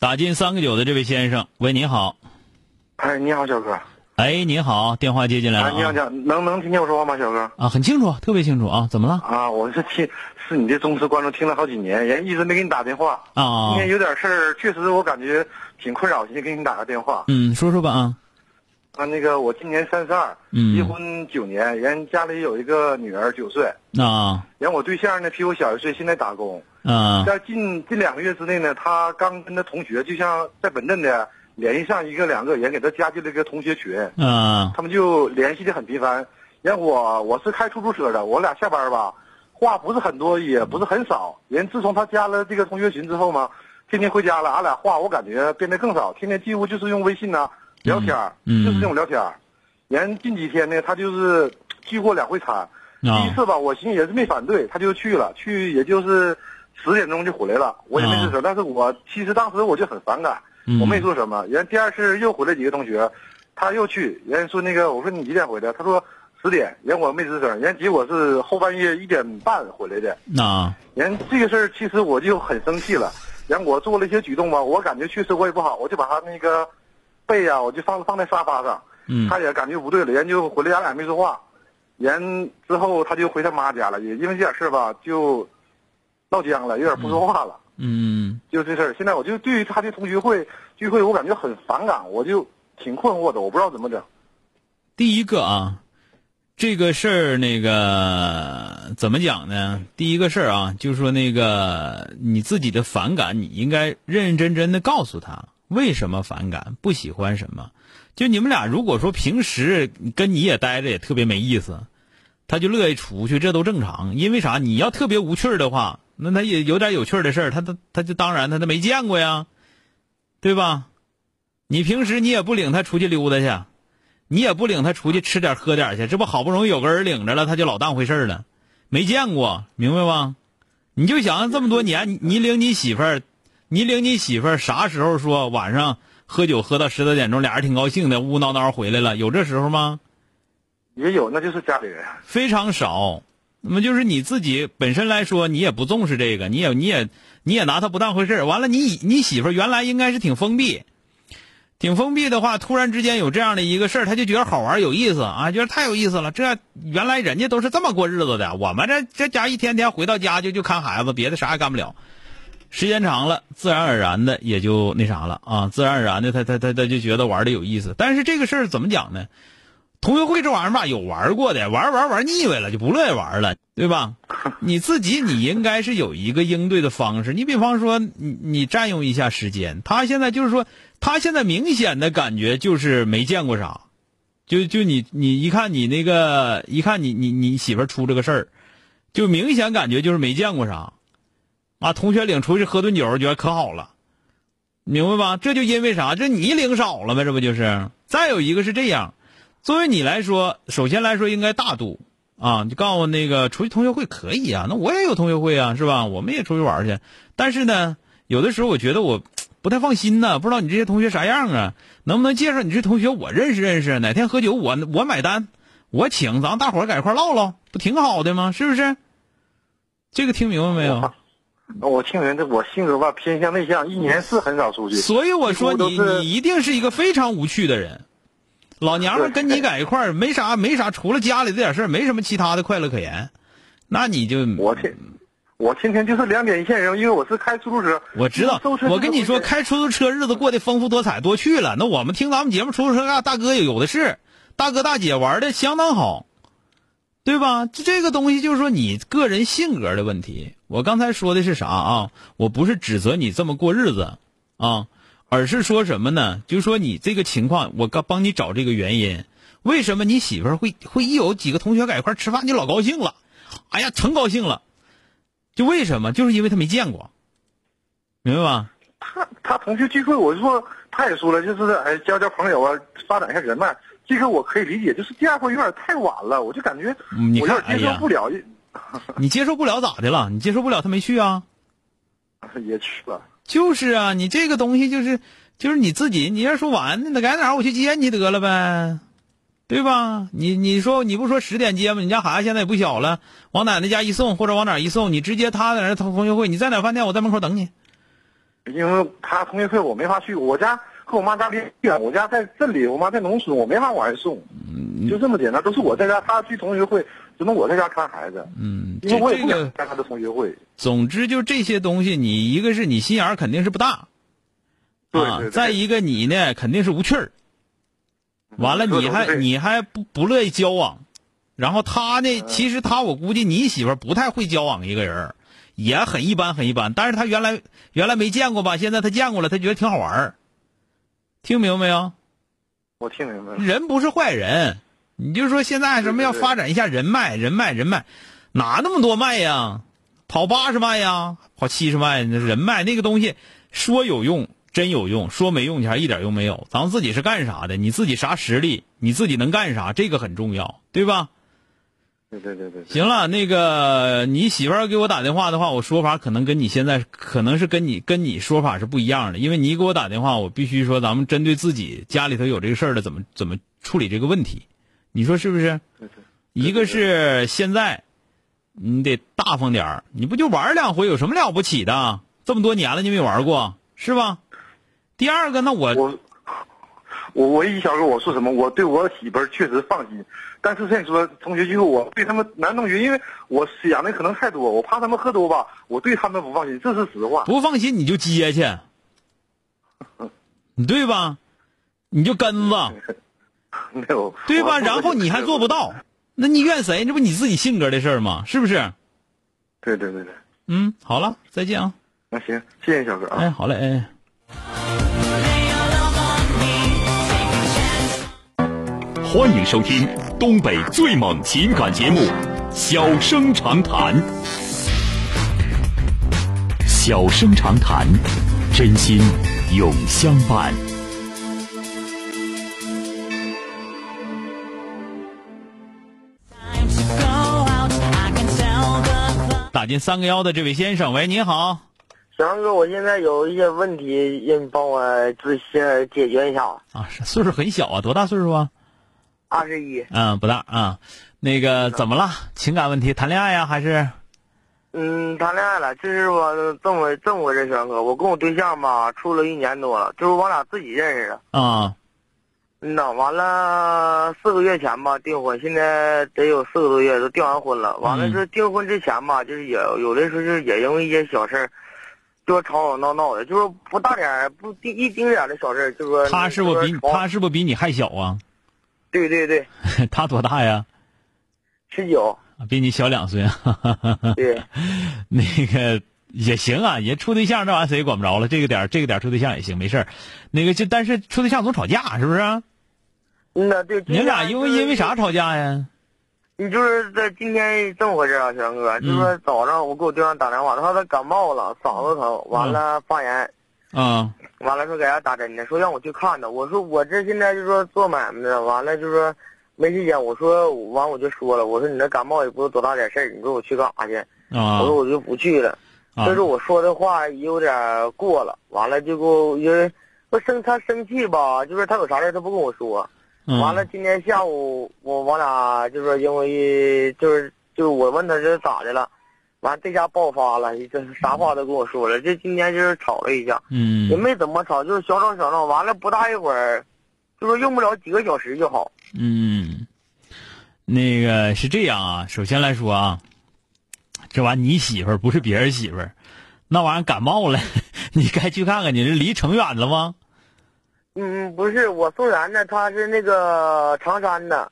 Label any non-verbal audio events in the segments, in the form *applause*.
打进三个九的这位先生，喂，你好。哎，你好，小哥。哎，你好，电话接进来了、啊。你好，讲能能听见我说话吗，小哥？啊，很清楚，特别清楚啊。怎么了？啊，我是听是你的忠实观众，听了好几年，人一直没给你打电话。啊。今天有点事儿，确实我感觉挺困扰，今天给你打个电话。嗯，说说吧啊。啊，那个我今年三十二，嗯，结婚九年，人家里有一个女儿九岁。啊。人我对象呢比我小一岁，现在打工。啊。在近近两个月之内呢，他刚跟他同学，就像在本镇的联系上一个两个人，给他加进了一个同学群。啊。他们就联系的很频繁。然后我我是开出租车的，我俩下班吧，话不是很多，也不是很少。人自从他加了这个同学群之后嘛，天天回家了，俺俩话我感觉变得更少，天天几乎就是用微信呐、聊天儿，嗯就是这种聊天儿。人近几天呢，他就是聚过两回餐。第一次吧，我寻思也是没反对，他就去了，去也就是十点钟就回来了，我也没吱声。但是我其实当时我就很反感，我没说什么。人第二次又回来几个同学，他又去，人说那个我说你几点回来？他说十点，人我没吱声。人结果是后半夜一点半回来的。啊。人这个事儿其实我就很生气了，人我做了一些举动吧，我感觉确实我也不好，我就把他那个背呀、我就放放在沙发上。嗯。他也感觉不对了，人就回来，俺俩没说话。人之后他就回他妈家了，也因为这点事吧，就闹僵了，有点不说话了。嗯。就这事儿，现在我就对于他的同学会聚会，我感觉很反感，我就挺困惑的，我不知道怎么整。第一个啊，这个事儿那个怎么讲呢？第一个事儿啊，就是说那个你自己的反感，你应该认认真真的告诉他为什么反感，不喜欢什么。就你们俩如果说平时跟你也待着也特别没意思，他就乐意出去，这都正常。因为啥？你要特别无趣儿的话，那他也有点有趣的事儿，他他他就当然他他没见过呀，对吧？你平时你也不领他出去溜达去。你也不领他出去吃点喝点去，这不好不容易有个人领着了，他就老当回事了，没见过，明白吧？你就想这么多年，你领你媳妇儿，你领你媳妇儿啥时候说晚上喝酒喝到十多点钟，俩人挺高兴的，呜呜闹闹回来了，有这时候吗？也有，那就是家里人。非常少。那么就是你自己本身来说，你也不重视这个，你也你也你也拿他不当回事完了，你你媳妇儿原来应该是挺封闭。挺封闭的话，突然之间有这样的一个事儿，他就觉得好玩有意思啊，觉得太有意思了。这原来人家都是这么过日子的，我们这这家一天天回到家就就看孩子，别的啥也干不了。时间长了，自然而然的也就那啥了啊，自然而然的他他他他就觉得玩的有意思。但是这个事儿怎么讲呢？同学会这玩意儿吧，有玩过的，玩玩玩腻歪了就不乐意玩了，对吧？*laughs* 你自己你应该是有一个应对的方式。你比方说，你你占用一下时间，他现在就是说。他现在明显的感觉就是没见过啥，就就你你一看你那个一看你你你媳妇出这个事儿，就明显感觉就是没见过啥，啊，同学领出去喝顿酒，觉得可好了，明白吧？这就因为啥？这你领少了呗，这不就是？再有一个是这样，作为你来说，首先来说应该大度啊，你告诉那个出去同学会可以啊，那我也有同学会啊，是吧？我们也出去玩去，但是呢，有的时候我觉得我。不太放心呢，不知道你这些同学啥样啊？能不能介绍你这同学我认识认识？哪天喝酒我我买单，我请，咱大伙儿在一块唠唠，不挺好的吗？是不是？这个听明白没有？我听人的我性格吧偏向内向，一年是很少出去。所以我说你你一定是一个非常无趣的人。老娘们跟你在一块儿没啥没啥，除了家里这点事儿，没什么其他的快乐可言。那你就我天。我天天就是两点一线人，因为我是开出租车。我知道，我跟你说，开出租车日子过得丰富多彩，多去了。那我们听咱们节目，出租车大大哥有的是，大哥大姐玩的相当好，对吧？这个东西就是说你个人性格的问题。我刚才说的是啥啊？我不是指责你这么过日子啊，而是说什么呢？就是说你这个情况，我刚帮你找这个原因。为什么你媳妇儿会会一有几个同学在一块吃饭，你老高兴了？哎呀，成高兴了。就为什么？就是因为他没见过，明白吧？他他同学聚会，我就说他也说了，就是哎交交朋友啊，发展一下人脉，这个我可以理解。就是第二回有点太晚了，我就感觉我有点接受不了。*laughs* 你接受不了咋的了？你接受不了他没去啊？也去了。就是啊，你这个东西就是就是你自己，你要说晚，那改哪儿我去接你得了呗。对吧？你你说你不说十点接吗？你家孩子现在也不小了，往奶奶家一送，或者往哪一送，你直接他在那同同学会，你在哪饭店，我在门口等你。因为他同学会我没法去，我家和我妈家离远，我家在镇里，我妈在农村，我没法往外送。就这么简单，都是我在家，他去同学会，只能我在家看孩子。嗯，因为我也不想开他的同学会。总之，就这些东西，你一个是你心眼肯定是不大，对，再一个你呢肯定是无趣儿。完了，你还你还不不乐意交往，然后他呢？其实他我估计你媳妇不太会交往一个人，也很一般很一般。但是他原来原来没见过吧？现在他见过了，他觉得挺好玩儿听明白没有？我听明白了。人不是坏人，你就说现在什么要发展一下人脉，人脉人脉，哪那么多脉呀？跑八十迈呀，跑七十迈，那人脉那个东西说有用。真有用，说没用，你还一点用没有。咱们自己是干啥的？你自己啥实力？你自己能干啥？这个很重要，对吧？对对对对。行了，那个你媳妇儿给我打电话的话，我说法可能跟你现在可能是跟你跟你说法是不一样的。因为你给我打电话，我必须说咱们针对自己家里头有这个事儿的，怎么怎么处理这个问题？你说是不是？一个是现在，你得大方点儿。你不就玩两回，有什么了不起的？这么多年了，你没玩过，是吧？第二个，那我我我我一小哥，我说什么？我对我媳妇儿确实放心，但是像你说同学聚会，我对他们男同学，因为我想的可能太多，我怕他们喝多吧，我对他们不放心，这是实话。不放心你就接去，*laughs* 你对吧？你就跟子，*laughs* 没有对吧？然后你还做不到，那你怨谁？这不你自己性格的事儿吗？是不是？对对对对。嗯，好了，再见啊。那行，谢谢小哥啊。哎，好嘞，哎。欢迎收听东北最猛情感节目《小生长谈》。小生长谈，真心永相伴。进三个幺的这位先生，喂，你好。小杨哥，我现在有一些问题，让你帮我咨询解决一下。啊，岁数很小啊，多大岁数啊？二十一。嗯，不大啊。那个怎么了？情感问题？谈恋爱呀，还是？嗯，谈恋爱了。就是我这么这么回事，小杨哥，我跟我对象吧，处了一年多了，就是我俩自己认识的。啊。嗯呐，完了四个月前吧订婚，现在得有四个多月都订完婚了。完了，这订婚之前吧，就是也有的时候就是也因为一些小事儿。就吵吵闹闹的，就是不大点不一一丁点的小事就说他是不是比他是不是比你还小啊？对对对，*laughs* 他多大呀？十九，比你小两岁。对，*laughs* 那个也行啊，也处对象这玩意儿谁也管不着了，这个点这个点处对象也行，没事儿那个就但是处对象总吵架，是不是？嗯呐，对。你俩因为因为啥吵架呀？你就是在今天这么回事啊，小杨哥，就是说早上我给我对象打电话，他说他感冒了，嗓子疼，完了发炎，啊，完了说给他打针呢，说让我去看他，我说我这现在就说做买卖的，完了就说没时间，我说完我就说了，我说你那感冒也不是多大点事儿，你说我去干啥去？啊，我说我就不去了，就是我说的话有点过了，完了就给我因为我生他生气吧，就是他有啥事他不跟我说。完了，今天下午我我俩就是，因为就是就是我问他这咋的了，完这下爆发了，这啥话都跟我说了。这今天就是吵了一架，嗯，也没怎么吵，就是小吵小闹。完了不大一会儿，就说用不了几个小时就好。嗯，那个是这样啊，首先来说啊，这玩意你媳妇儿不是别人媳妇儿，那玩意儿感冒了，*laughs* 你该去看看，你这离城远了吗？嗯，不是我松原的，他是那个长山的。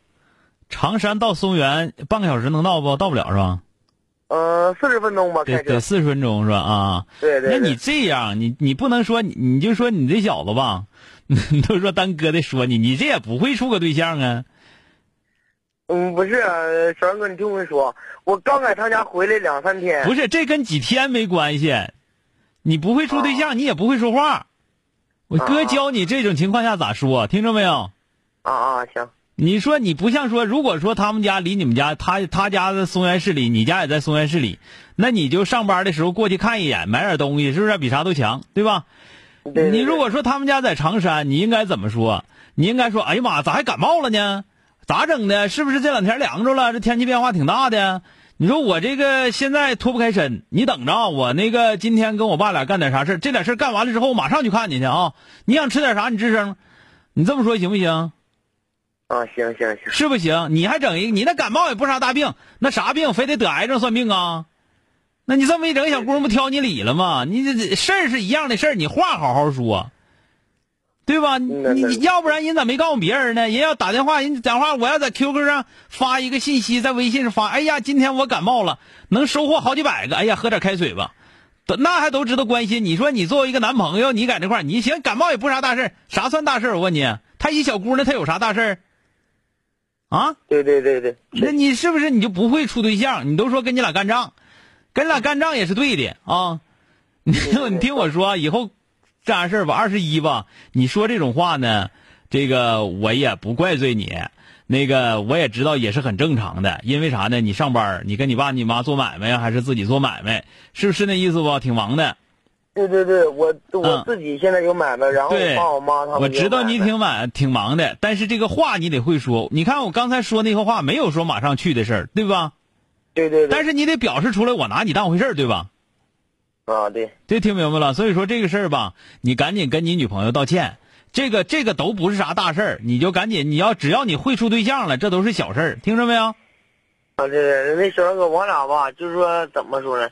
长山到松原半个小时能到不？到不了是吧？呃，四十分钟吧，得得四十分钟是吧？啊，对对。那你这样，你你不能说你你就说你这小子吧，*laughs* 你都说当哥的说你，你这也不会处个对象啊。嗯，不是，小杨哥，你听我说，我刚在他家回来两三天。不是，这跟几天没关系，你不会处对象，你也不会说话。我哥教你这种情况下咋说，听着没有？啊啊，行。你说你不像说，如果说他们家离你们家，他他家在松原市里，你家也在松原市里，那你就上班的时候过去看一眼，买点东西，是不是比啥都强，对吧？你如果说他们家在长山，你应该怎么说？你应该说，哎呀妈，咋还感冒了呢？咋整的？是不是这两天凉着了？这天气变化挺大的。你说我这个现在脱不开身，你等着啊我那个今天跟我爸俩干点啥事这点事干完了之后，马上去看你去啊！你想吃点啥？你吱声，你这么说行不行？啊，行行行，是不行？你还整一个？你那感冒也不啥大病，那啥病？非得得癌症算病啊？那你这么一整，小姑娘不挑你理了吗？你这事儿是一样的事儿，你话好好说，对吧？你你要不然人咋没告诉别人呢？人要打电话，人讲话，我要在 QQ 上发一个信息，在微信上发，哎呀，今天我感冒了，能收获好几百个。哎呀，喝点开水吧，那还都知道关心。你说你作为一个男朋友，你在这块你行，感冒也不啥大事啥算大事我问你，她一小姑娘，她有啥大事啊？对对对对，那你是不是你就不会处对象？你都说跟你俩干仗。跟你俩干仗也是对的啊！你 *laughs* 你听我说，以后这样事儿吧，二十一吧，你说这种话呢，这个我也不怪罪你。那个我也知道也是很正常的，因为啥呢？你上班，你跟你爸你妈做买卖呀，还是自己做买卖？是不是那意思不？挺忙的。对对对，我我自己现在有买卖，然后我爸我妈他们。我知道你挺晚挺忙的，但是这个话你得会说。你看我刚才说那个话，没有说马上去的事儿，对吧？对对，但是你得表示出来，我拿你当回事儿，对吧？啊，对，这听明白了。所以说这个事儿吧，你赶紧跟你女朋友道歉。这个这个都不是啥大事儿，你就赶紧，你要只要你会处对象了，这都是小事儿，听着没有？啊，对对，那小哥，我俩吧，就是说怎么说呢？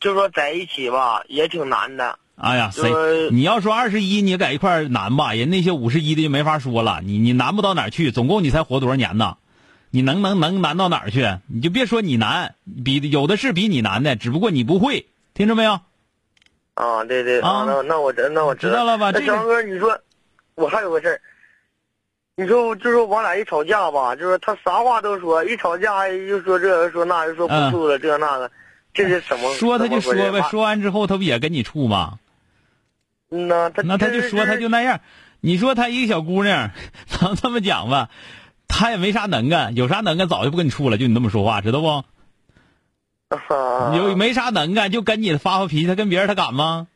就是说在一起吧，也挺难的。哎呀，谁？你要说二十一，你在一块难吧？人那些五十一的就没法说了。你你难不到哪儿去？总共你才活多少年呢？你能能能难到哪儿去？你就别说你难，比有的是比你难的，只不过你不会，听着没有？啊，对对啊，那那我知那我知道了吧？那小哥，你说我还有个事儿，你说就是我俩一吵架吧，就是他啥话都说，一吵架又说这又说那，又说不处了这那个，这是什么？说他就说呗，说完之后他不也跟你处吗？那他那他就说他就那样，你说他一个小姑娘，咱这么讲吧。他也没啥能干，有啥能干早就不跟你处了。就你那么说话，知道不？*laughs* 有没啥能干，就跟你发发脾气。他跟别人他敢吗？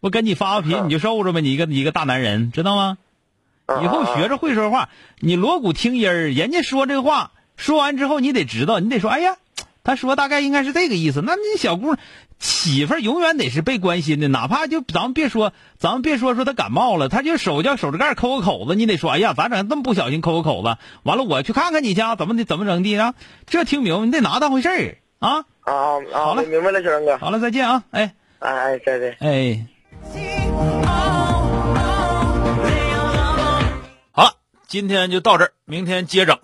不跟你发发脾气，*laughs* 你就受着呗。你一个一个大男人，知道吗？以后学着会说话。你锣鼓听音儿，人家说这话，说完之后你得知道，你得说，哎呀。他说：“大概应该是这个意思。那你小姑媳妇儿永远得是被关心的，哪怕就咱们别说，咱们别说说她感冒了，她就手叫手指盖抠个口子，你得说，哎呀，咋整？这么不小心抠个口子，完了我去看看你去，怎么的？怎么整的啊？这听明白？你得拿当回事儿啊！啊啊！好嘞，明白了，小杨哥。好了，再见啊！哎哎哎，再见。哎，好了，今天就到这儿，明天接着。